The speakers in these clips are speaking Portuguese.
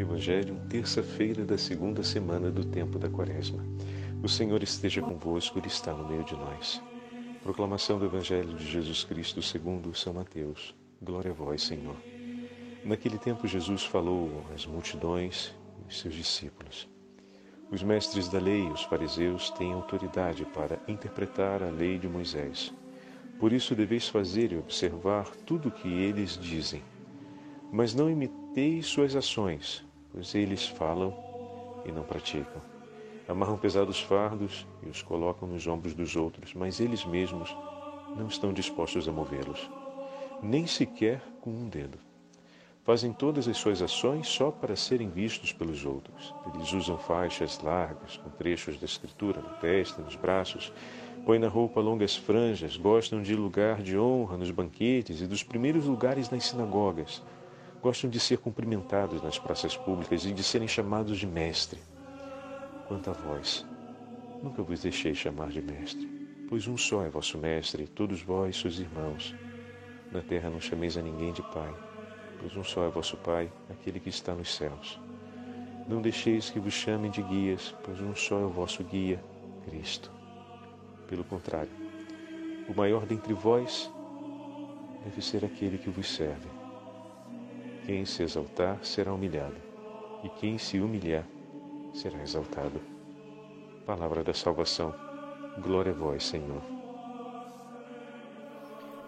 Evangelho, terça-feira da segunda semana do tempo da Quaresma. O Senhor esteja convosco, Ele está no meio de nós. Proclamação do Evangelho de Jesus Cristo segundo São Mateus. Glória a vós, Senhor. Naquele tempo Jesus falou às multidões e seus discípulos. Os mestres da lei e os fariseus têm autoridade para interpretar a lei de Moisés. Por isso deveis fazer e observar tudo o que eles dizem. Mas não imiteis suas ações, pois eles falam e não praticam. Amarram pesados fardos e os colocam nos ombros dos outros, mas eles mesmos não estão dispostos a movê-los, nem sequer com um dedo. Fazem todas as suas ações só para serem vistos pelos outros. Eles usam faixas largas, com trechos da escritura na testa, nos braços, põem na roupa longas franjas, gostam de lugar de honra nos banquetes e dos primeiros lugares nas sinagogas Gostam de ser cumprimentados nas praças públicas e de serem chamados de mestre. Quanto a vós, nunca vos deixei chamar de mestre, pois um só é vosso mestre, todos vós, seus irmãos. Na terra não chameis a ninguém de pai, pois um só é vosso pai, aquele que está nos céus. Não deixeis que vos chamem de guias, pois um só é o vosso guia, Cristo. Pelo contrário, o maior dentre vós deve ser aquele que vos serve. Quem se exaltar será humilhado, e quem se humilhar será exaltado. Palavra da salvação. Glória a vós, Senhor.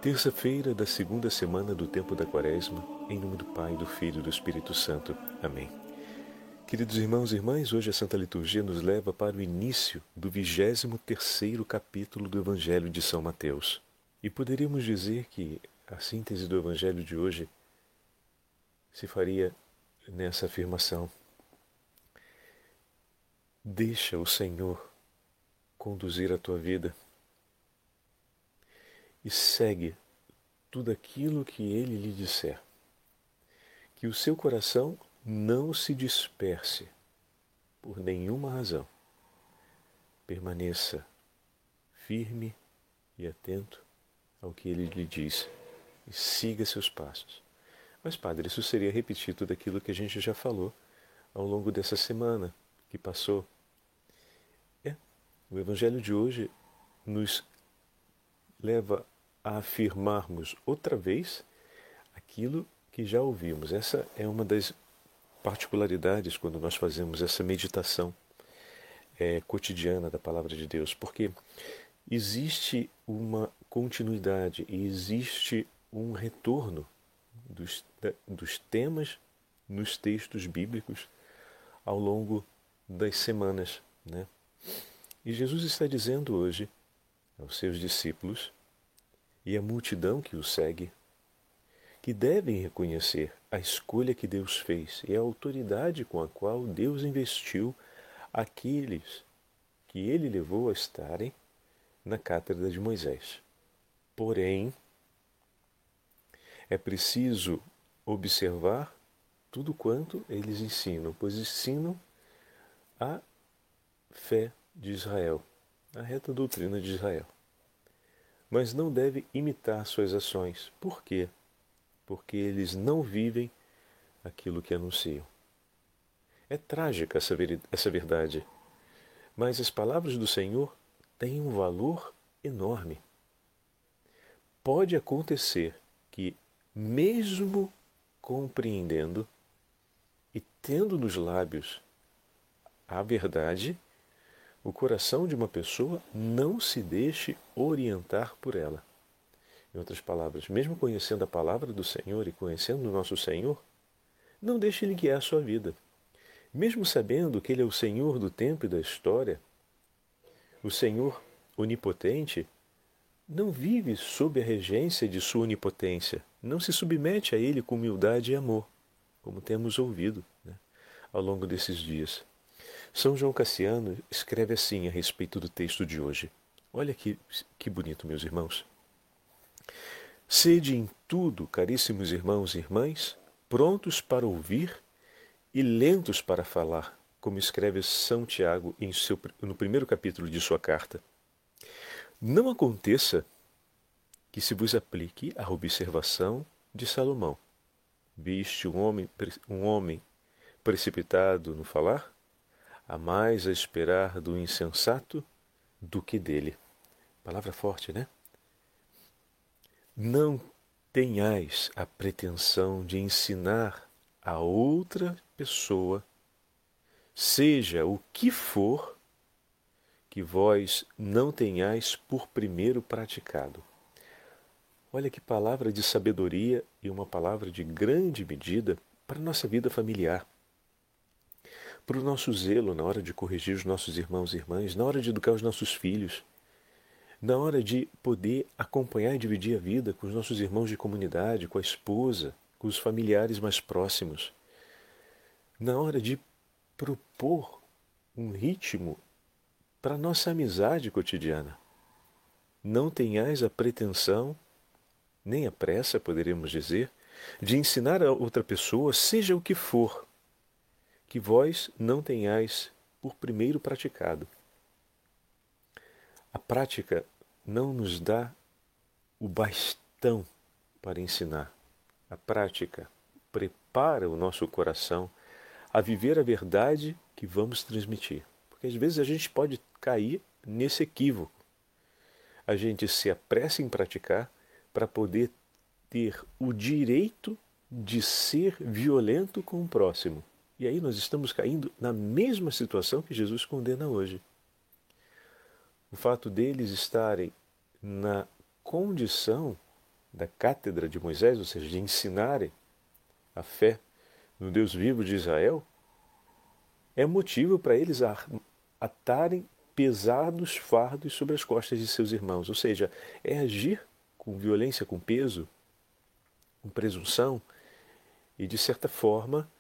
Terça-feira da segunda semana do tempo da Quaresma, em nome do Pai, do Filho e do Espírito Santo. Amém. Queridos irmãos e irmãs, hoje a Santa Liturgia nos leva para o início do 23 terceiro capítulo do Evangelho de São Mateus. E poderíamos dizer que a síntese do Evangelho de hoje se faria nessa afirmação. Deixa o Senhor conduzir a tua vida e segue tudo aquilo que Ele lhe disser. Que o seu coração não se disperse por nenhuma razão. Permaneça firme e atento ao que Ele lhe diz e siga seus passos. Mas, padre, isso seria repetir tudo aquilo que a gente já falou ao longo dessa semana que passou. É, o Evangelho de hoje nos leva a afirmarmos outra vez aquilo que já ouvimos. Essa é uma das particularidades quando nós fazemos essa meditação é, cotidiana da palavra de Deus, porque existe uma continuidade e existe um retorno dos, dos temas nos textos bíblicos ao longo das semanas. Né? E Jesus está dizendo hoje aos seus discípulos e à multidão que o segue que devem reconhecer a escolha que Deus fez e a autoridade com a qual Deus investiu aqueles que ele levou a estarem na cátedra de Moisés. Porém, é preciso observar tudo quanto eles ensinam, pois ensinam a fé de Israel, a reta doutrina de Israel. Mas não deve imitar suas ações. Por quê? Porque eles não vivem aquilo que anunciam. É trágica essa verdade, mas as palavras do Senhor têm um valor enorme. Pode acontecer que mesmo compreendendo e tendo nos lábios a verdade, o coração de uma pessoa não se deixe orientar por ela. Em outras palavras, mesmo conhecendo a palavra do Senhor e conhecendo o nosso Senhor, não deixe ele guiar a sua vida. Mesmo sabendo que ele é o Senhor do tempo e da história, o Senhor onipotente não vive sob a regência de sua onipotência, não se submete a ele com humildade e amor, como temos ouvido né, ao longo desses dias. São João Cassiano escreve assim a respeito do texto de hoje. Olha que, que bonito, meus irmãos. Sede em tudo, caríssimos irmãos e irmãs, prontos para ouvir e lentos para falar, como escreve São Tiago seu, no primeiro capítulo de sua carta. Não aconteça que se vos aplique a observação de Salomão. Viste um homem, um homem precipitado no falar, há mais a esperar do insensato do que dele. Palavra forte, né? Não tenhais a pretensão de ensinar a outra pessoa, seja o que for, que vós não tenhais por primeiro praticado. Olha que palavra de sabedoria e uma palavra de grande medida para a nossa vida familiar. Para o nosso zelo na hora de corrigir os nossos irmãos e irmãs, na hora de educar os nossos filhos, na hora de poder acompanhar e dividir a vida com os nossos irmãos de comunidade, com a esposa, com os familiares mais próximos, na hora de propor um ritmo para a nossa amizade cotidiana. Não tenhais a pretensão, nem a pressa, poderíamos dizer, de ensinar a outra pessoa, seja o que for, que vós não tenhais por primeiro praticado. A prática não nos dá o bastão para ensinar. A prática prepara o nosso coração a viver a verdade que vamos transmitir. Porque às vezes a gente pode cair nesse equívoco. A gente se apressa em praticar para poder ter o direito de ser violento com o próximo. E aí nós estamos caindo na mesma situação que Jesus condena hoje. O fato deles estarem na condição da cátedra de Moisés, ou seja, de ensinarem a fé no Deus vivo de Israel, é motivo para eles atarem pesados fardos sobre as costas de seus irmãos. Ou seja, é agir com violência, com peso, com presunção e, de certa forma,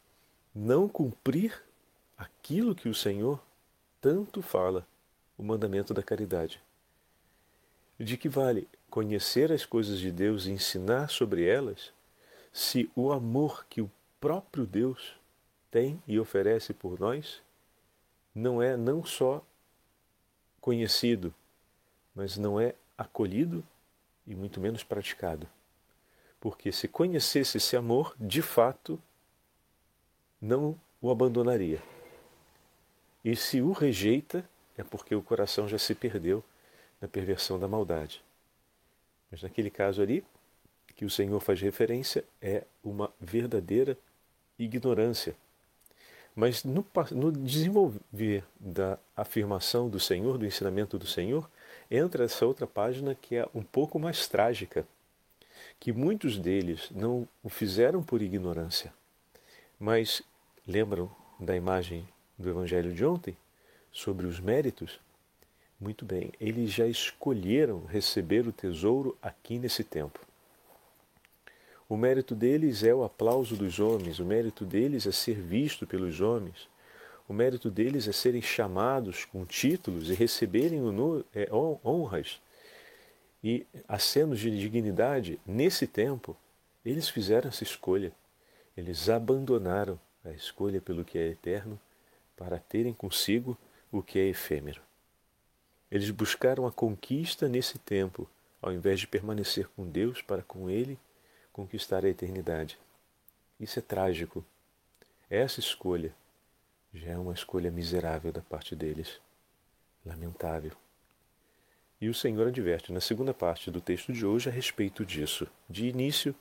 não cumprir aquilo que o Senhor tanto fala, o mandamento da caridade. De que vale conhecer as coisas de Deus e ensinar sobre elas, se o amor que o próprio Deus tem e oferece por nós não é não só conhecido, mas não é acolhido e muito menos praticado. Porque se conhecesse esse amor, de fato, não o abandonaria. E se o rejeita, é porque o coração já se perdeu na perversão da maldade. Mas naquele caso ali, que o Senhor faz referência, é uma verdadeira ignorância. Mas no, no, desenvolver da afirmação do Senhor, do ensinamento do Senhor, entra essa outra página que é um pouco mais trágica, que muitos deles não o fizeram por ignorância, mas lembram da imagem do Evangelho de ontem sobre os méritos? Muito bem, eles já escolheram receber o tesouro aqui nesse tempo. O mérito deles é o aplauso dos homens, o mérito deles é ser visto pelos homens, o mérito deles é serem chamados com títulos e receberem é, honras e acenos de dignidade. Nesse tempo, eles fizeram essa escolha. Eles abandonaram a escolha pelo que é eterno para terem consigo o que é efêmero. Eles buscaram a conquista nesse tempo, ao invés de permanecer com Deus para com Ele conquistar a eternidade. Isso é trágico. Essa escolha já é uma escolha miserável da parte deles. Lamentável. E o Senhor adverte na segunda parte do texto de hoje a respeito disso. De início,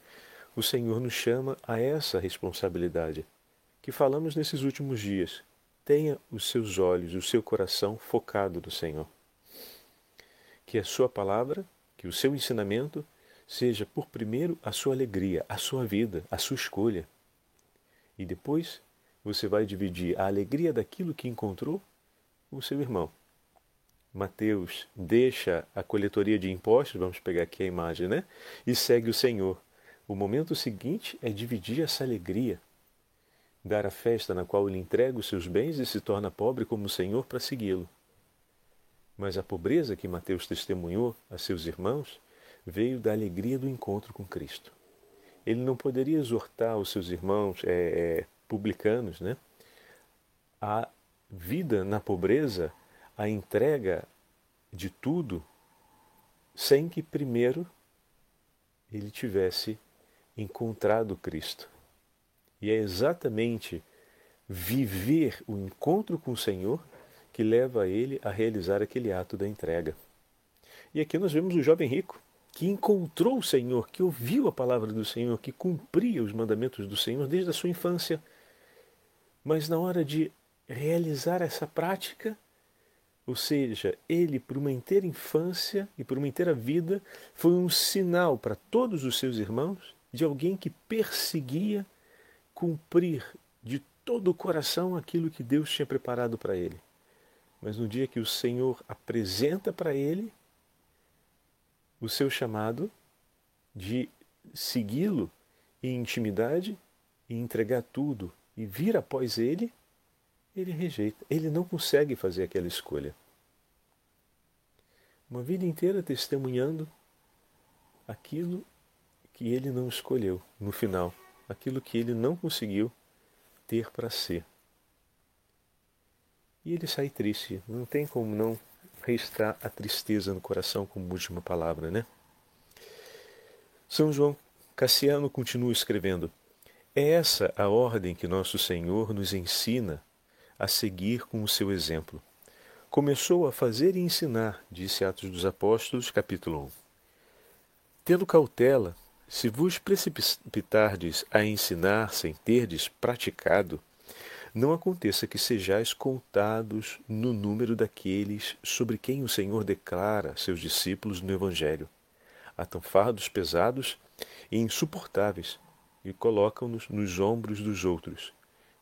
o Senhor nos chama a essa responsabilidade que falamos nesses últimos dias. Tenha os seus olhos, o seu coração focado no Senhor. Que a sua palavra, que o seu ensinamento seja por primeiro a sua alegria, a sua vida, a sua escolha. E depois você vai dividir a alegria daquilo que encontrou com o seu irmão. Mateus deixa a coletoria de impostos, vamos pegar aqui a imagem, né? E segue o Senhor. O momento seguinte é dividir essa alegria, dar a festa na qual ele entrega os seus bens e se torna pobre como o Senhor para segui-lo. Mas a pobreza que Mateus testemunhou a seus irmãos veio da alegria do encontro com Cristo. Ele não poderia exortar os seus irmãos é, é, publicanos né, a vida na pobreza, a entrega de tudo, sem que primeiro ele tivesse encontrado Cristo. E é exatamente viver o encontro com o Senhor que leva ele a realizar aquele ato da entrega. E aqui nós vemos o jovem rico que encontrou o Senhor, que ouviu a palavra do Senhor, que cumpria os mandamentos do Senhor desde a sua infância. Mas na hora de realizar essa prática, ou seja, ele, por uma inteira infância e por uma inteira vida, foi um sinal para todos os seus irmãos de alguém que perseguia cumprir de todo o coração aquilo que Deus tinha preparado para ele. Mas no dia que o Senhor apresenta para ele o seu chamado de segui-lo em intimidade e entregar tudo e vir após ele, ele rejeita. Ele não consegue fazer aquela escolha. Uma vida inteira testemunhando aquilo que ele não escolheu no final, aquilo que ele não conseguiu ter para ser. E ele sai triste. Não tem como não registrar a tristeza no coração como última palavra, né? São João Cassiano continua escrevendo: É essa a ordem que nosso Senhor nos ensina a seguir com o seu exemplo. Começou a fazer e ensinar, disse Atos dos Apóstolos, capítulo 1. Tendo cautela, se vos precipitardes a ensinar sem terdes praticado, não aconteça que sejais contados no número daqueles sobre quem o Senhor declara seus discípulos no Evangelho, atam fardos pesados e insuportáveis e colocam-nos nos ombros dos outros,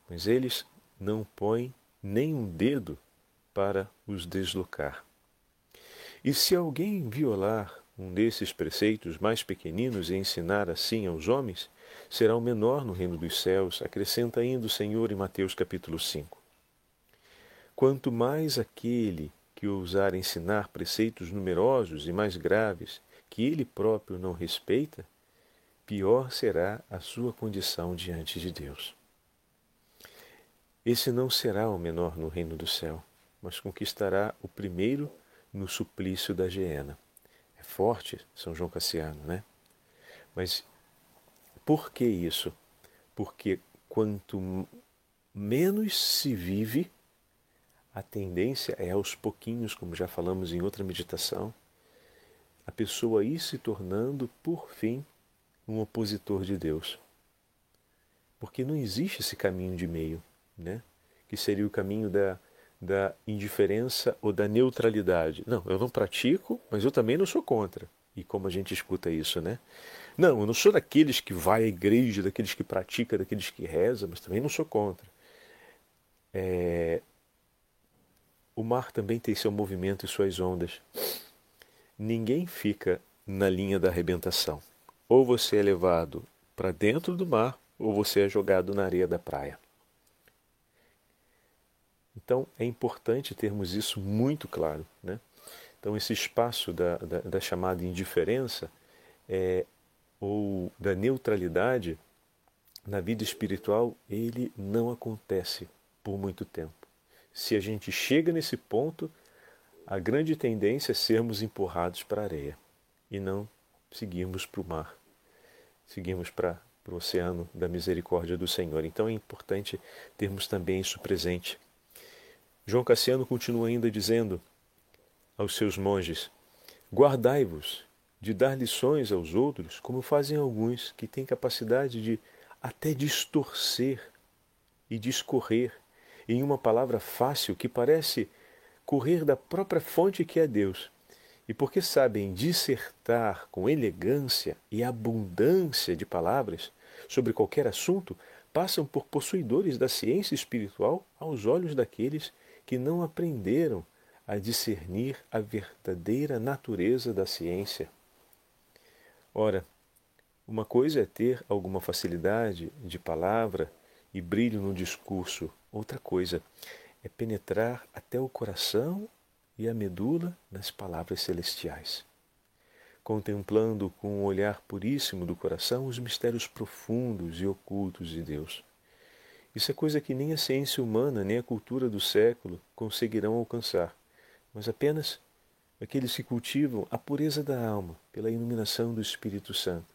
mas eles não põem nem um dedo para os deslocar. E se alguém violar um desses preceitos mais pequeninos e ensinar assim aos homens, será o menor no reino dos céus, acrescenta ainda o Senhor em Mateus capítulo 5. Quanto mais aquele que ousar ensinar preceitos numerosos e mais graves que ele próprio não respeita, pior será a sua condição diante de Deus. Esse não será o menor no reino do céu, mas conquistará o primeiro no suplício da geena. É forte São João Cassiano, né? Mas por que isso? Porque quanto menos se vive, a tendência é aos pouquinhos, como já falamos em outra meditação, a pessoa ir se tornando, por fim, um opositor de Deus. Porque não existe esse caminho de meio, né? que seria o caminho da, da indiferença ou da neutralidade. Não, eu não pratico, mas eu também não sou contra. E como a gente escuta isso, né? Não, eu não sou daqueles que vai à igreja, daqueles que pratica, daqueles que reza, mas também não sou contra. É... O mar também tem seu movimento e suas ondas. Ninguém fica na linha da arrebentação. Ou você é levado para dentro do mar, ou você é jogado na areia da praia. Então é importante termos isso muito claro. Né? Então, esse espaço da, da, da chamada indiferença é, ou da neutralidade na vida espiritual, ele não acontece por muito tempo. Se a gente chega nesse ponto, a grande tendência é sermos empurrados para a areia e não seguirmos para o mar, seguirmos para o oceano da misericórdia do Senhor. Então é importante termos também isso presente. João Cassiano continua ainda dizendo: aos seus monges: Guardai-vos de dar lições aos outros, como fazem alguns que têm capacidade de até distorcer e discorrer em uma palavra fácil que parece correr da própria fonte que é Deus. E porque sabem dissertar com elegância e abundância de palavras sobre qualquer assunto, passam por possuidores da ciência espiritual aos olhos daqueles que não aprenderam a discernir a verdadeira natureza da ciência. Ora, uma coisa é ter alguma facilidade de palavra e brilho no discurso, outra coisa é penetrar até o coração e a medula nas palavras celestiais, contemplando com um olhar puríssimo do coração os mistérios profundos e ocultos de Deus. Isso é coisa que nem a ciência humana nem a cultura do século conseguirão alcançar mas apenas aqueles que cultivam a pureza da alma pela iluminação do Espírito Santo,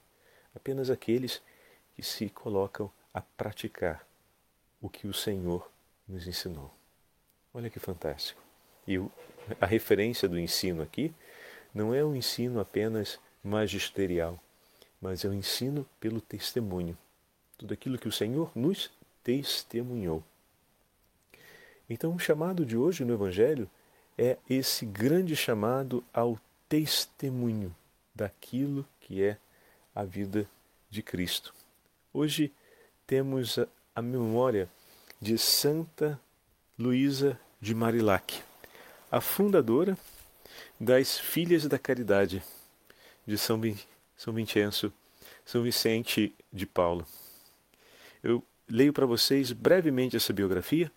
apenas aqueles que se colocam a praticar o que o Senhor nos ensinou. Olha que fantástico. E a referência do ensino aqui não é um ensino apenas magisterial, mas é um ensino pelo testemunho. Tudo aquilo que o Senhor nos testemunhou. Então, o chamado de hoje no Evangelho é esse grande chamado ao testemunho daquilo que é a vida de Cristo. Hoje temos a memória de Santa Luísa de Marilac, a fundadora das Filhas da Caridade de São, São Vincenzo, São Vicente de Paulo. Eu leio para vocês brevemente essa biografia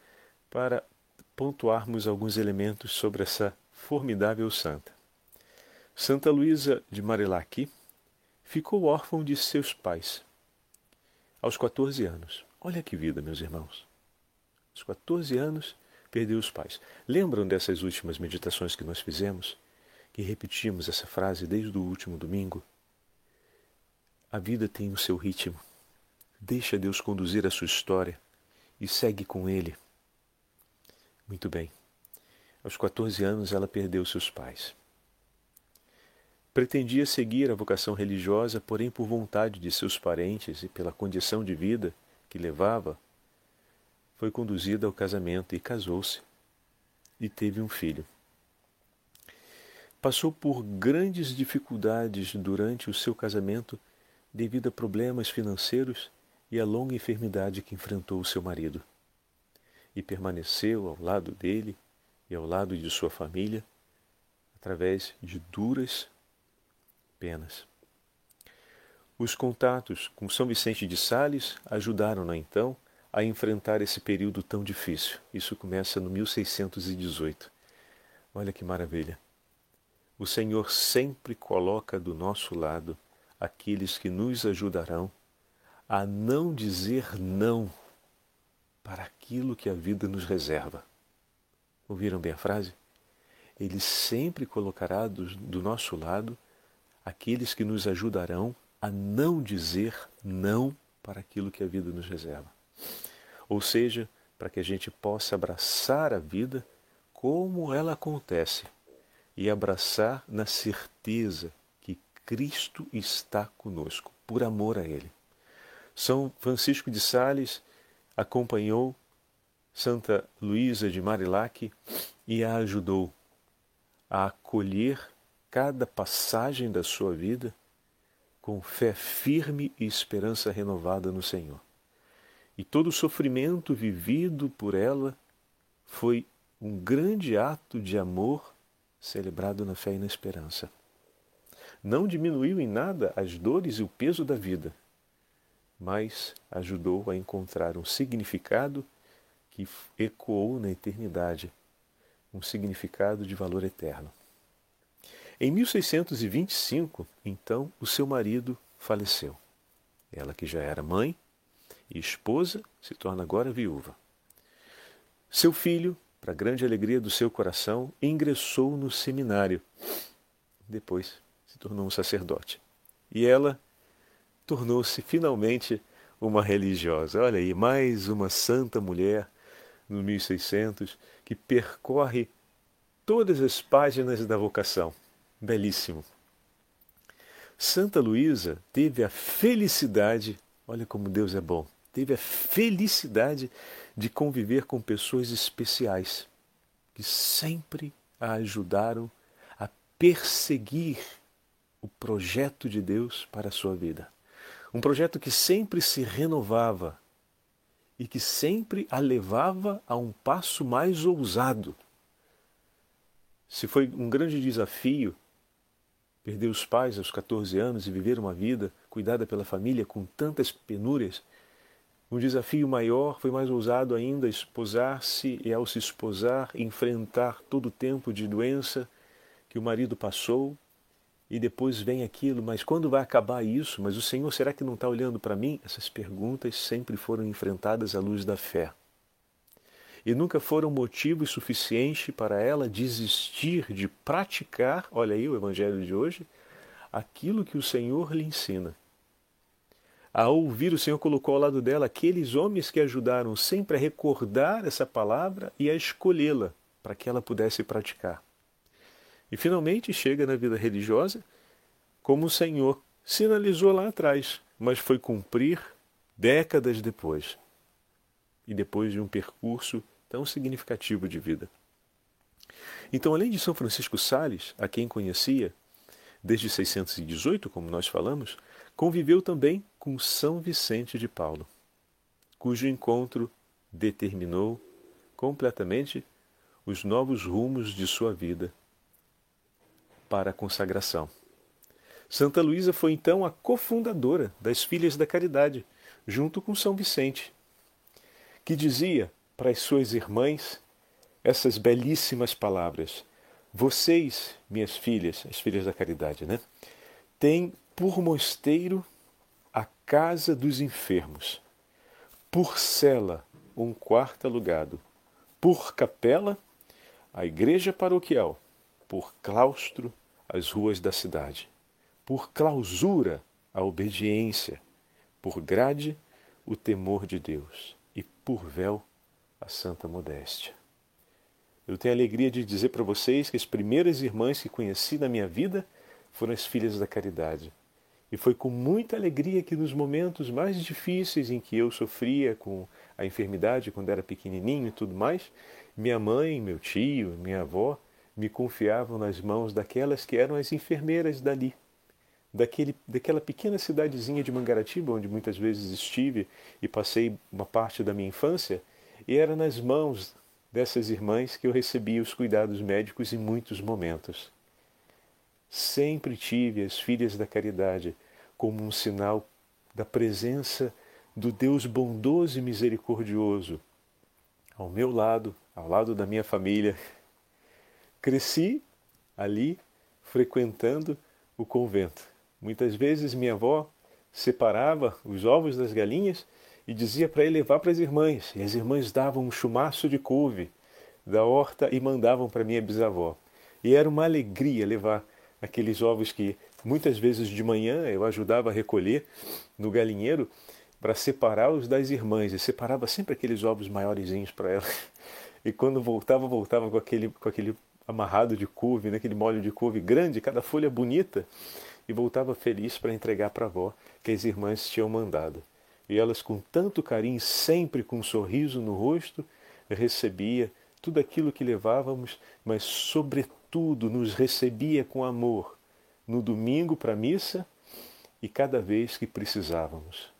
para pontuarmos alguns elementos sobre essa formidável santa. Santa Luísa de Marilac ficou órfã de seus pais aos 14 anos. Olha que vida, meus irmãos. Aos 14 anos, perdeu os pais. Lembram dessas últimas meditações que nós fizemos? Que repetimos essa frase desde o último domingo? A vida tem o seu ritmo. Deixa Deus conduzir a sua história e segue com Ele. Muito bem. Aos 14 anos ela perdeu seus pais. Pretendia seguir a vocação religiosa, porém, por vontade de seus parentes e pela condição de vida que levava, foi conduzida ao casamento e casou-se e teve um filho. Passou por grandes dificuldades durante o seu casamento devido a problemas financeiros e a longa enfermidade que enfrentou o seu marido. E permaneceu ao lado dele e ao lado de sua família através de duras penas. Os contatos com São Vicente de Sales ajudaram-na então a enfrentar esse período tão difícil. Isso começa no 1618. Olha que maravilha. O Senhor sempre coloca do nosso lado aqueles que nos ajudarão a não dizer não para aquilo que a vida nos reserva. Ouviram bem a frase? Ele sempre colocará do, do nosso lado aqueles que nos ajudarão a não dizer não para aquilo que a vida nos reserva. Ou seja, para que a gente possa abraçar a vida como ela acontece e abraçar na certeza que Cristo está conosco, por amor a Ele. São Francisco de Sales acompanhou Santa Luísa de Marilac e a ajudou a acolher cada passagem da sua vida com fé firme e esperança renovada no Senhor. E todo o sofrimento vivido por ela foi um grande ato de amor celebrado na fé e na esperança. Não diminuiu em nada as dores e o peso da vida, mas ajudou a encontrar um significado que ecoou na eternidade, um significado de valor eterno. Em 1625, então, o seu marido faleceu. Ela, que já era mãe e esposa, se torna agora viúva. Seu filho, para grande alegria do seu coração, ingressou no seminário. Depois se tornou um sacerdote. E ela tornou-se finalmente uma religiosa. Olha aí, mais uma santa mulher no 1600 que percorre todas as páginas da vocação. Belíssimo. Santa Luísa teve a felicidade, olha como Deus é bom, teve a felicidade de conviver com pessoas especiais que sempre a ajudaram a perseguir o projeto de Deus para a sua vida. Um projeto que sempre se renovava e que sempre a levava a um passo mais ousado. Se foi um grande desafio perder os pais aos 14 anos e viver uma vida cuidada pela família com tantas penúrias, um desafio maior foi mais ousado ainda esposar-se e, ao se esposar, enfrentar todo o tempo de doença que o marido passou e depois vem aquilo, mas quando vai acabar isso? Mas o Senhor será que não está olhando para mim? Essas perguntas sempre foram enfrentadas à luz da fé. E nunca foram motivo suficiente para ela desistir de praticar, olha aí o Evangelho de hoje, aquilo que o Senhor lhe ensina. Ao ouvir, o Senhor colocou ao lado dela aqueles homens que ajudaram sempre a recordar essa palavra e a escolhê-la para que ela pudesse praticar. E finalmente chega na vida religiosa como o Senhor sinalizou lá atrás, mas foi cumprir décadas depois e depois de um percurso tão significativo de vida. Então, além de São Francisco Sales, a quem conhecia desde 618, como nós falamos, conviveu também com São Vicente de Paulo, cujo encontro determinou completamente os novos rumos de sua vida para a consagração. Santa Luísa foi então a cofundadora das Filhas da Caridade, junto com São Vicente, que dizia para as suas irmãs essas belíssimas palavras: Vocês, minhas filhas, as filhas da caridade, né? Têm por mosteiro a casa dos enfermos, por cela um quarto alugado, por capela a igreja paroquial, por claustro as ruas da cidade, por clausura a obediência, por grade o temor de Deus e por véu a santa modéstia. Eu tenho a alegria de dizer para vocês que as primeiras irmãs que conheci na minha vida foram as filhas da caridade. E foi com muita alegria que nos momentos mais difíceis em que eu sofria com a enfermidade quando era pequenininho e tudo mais, minha mãe, meu tio, minha avó me confiavam nas mãos daquelas que eram as enfermeiras dali, daquele, daquela pequena cidadezinha de Mangaratiba, onde muitas vezes estive e passei uma parte da minha infância, e era nas mãos dessas irmãs que eu recebia os cuidados médicos em muitos momentos. Sempre tive as filhas da caridade como um sinal da presença do Deus bondoso e misericordioso ao meu lado, ao lado da minha família. Cresci ali frequentando o convento. Muitas vezes minha avó separava os ovos das galinhas e dizia para ele levar para as irmãs. E as irmãs davam um chumaço de couve da horta e mandavam para minha bisavó. E era uma alegria levar aqueles ovos que muitas vezes de manhã eu ajudava a recolher no galinheiro para separá-los das irmãs. E separava sempre aqueles ovos maiorzinhos para elas. E quando voltava, voltava com aquele, com aquele amarrado de couve, naquele né, molho de couve grande, cada folha bonita, e voltava feliz para entregar para a avó que as irmãs tinham mandado e elas com tanto carinho, sempre com um sorriso no rosto, recebia tudo aquilo que levávamos, mas sobretudo nos recebia com amor no domingo para a missa e cada vez que precisávamos.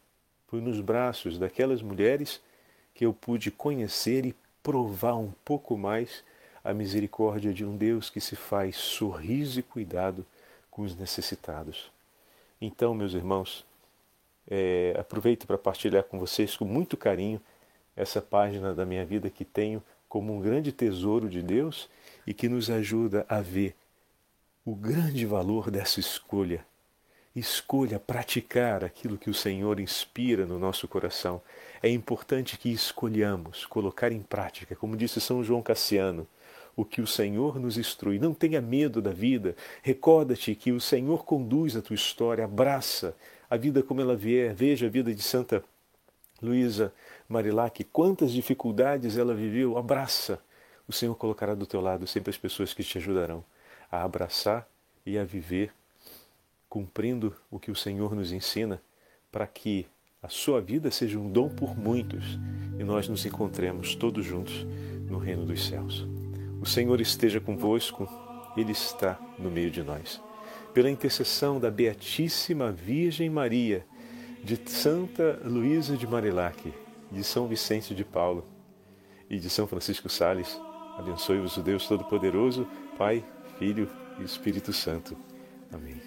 Foi nos braços daquelas mulheres que eu pude conhecer e provar um pouco mais a misericórdia de um Deus que se faz sorriso e cuidado com os necessitados. Então, meus irmãos, é, aproveito para partilhar com vocês com muito carinho essa página da minha vida que tenho como um grande tesouro de Deus e que nos ajuda a ver o grande valor dessa escolha. Escolha praticar aquilo que o Senhor inspira no nosso coração. É importante que escolhamos colocar em prática, como disse São João Cassiano, o que o Senhor nos instrui. Não tenha medo da vida. Recorda-te que o Senhor conduz a tua história, abraça a vida como ela vier. Veja a vida de Santa Luísa Marilac, quantas dificuldades ela viveu. Abraça. O Senhor colocará do teu lado sempre as pessoas que te ajudarão a abraçar e a viver cumprindo o que o Senhor nos ensina para que a sua vida seja um dom por muitos e nós nos encontremos todos juntos no reino dos céus. O Senhor esteja convosco, Ele está no meio de nós pela intercessão da Beatíssima Virgem Maria, de Santa Luísa de Marilac, de São Vicente de Paulo e de São Francisco Sales, abençoe-vos o Deus Todo-Poderoso, Pai, Filho e Espírito Santo. Amém.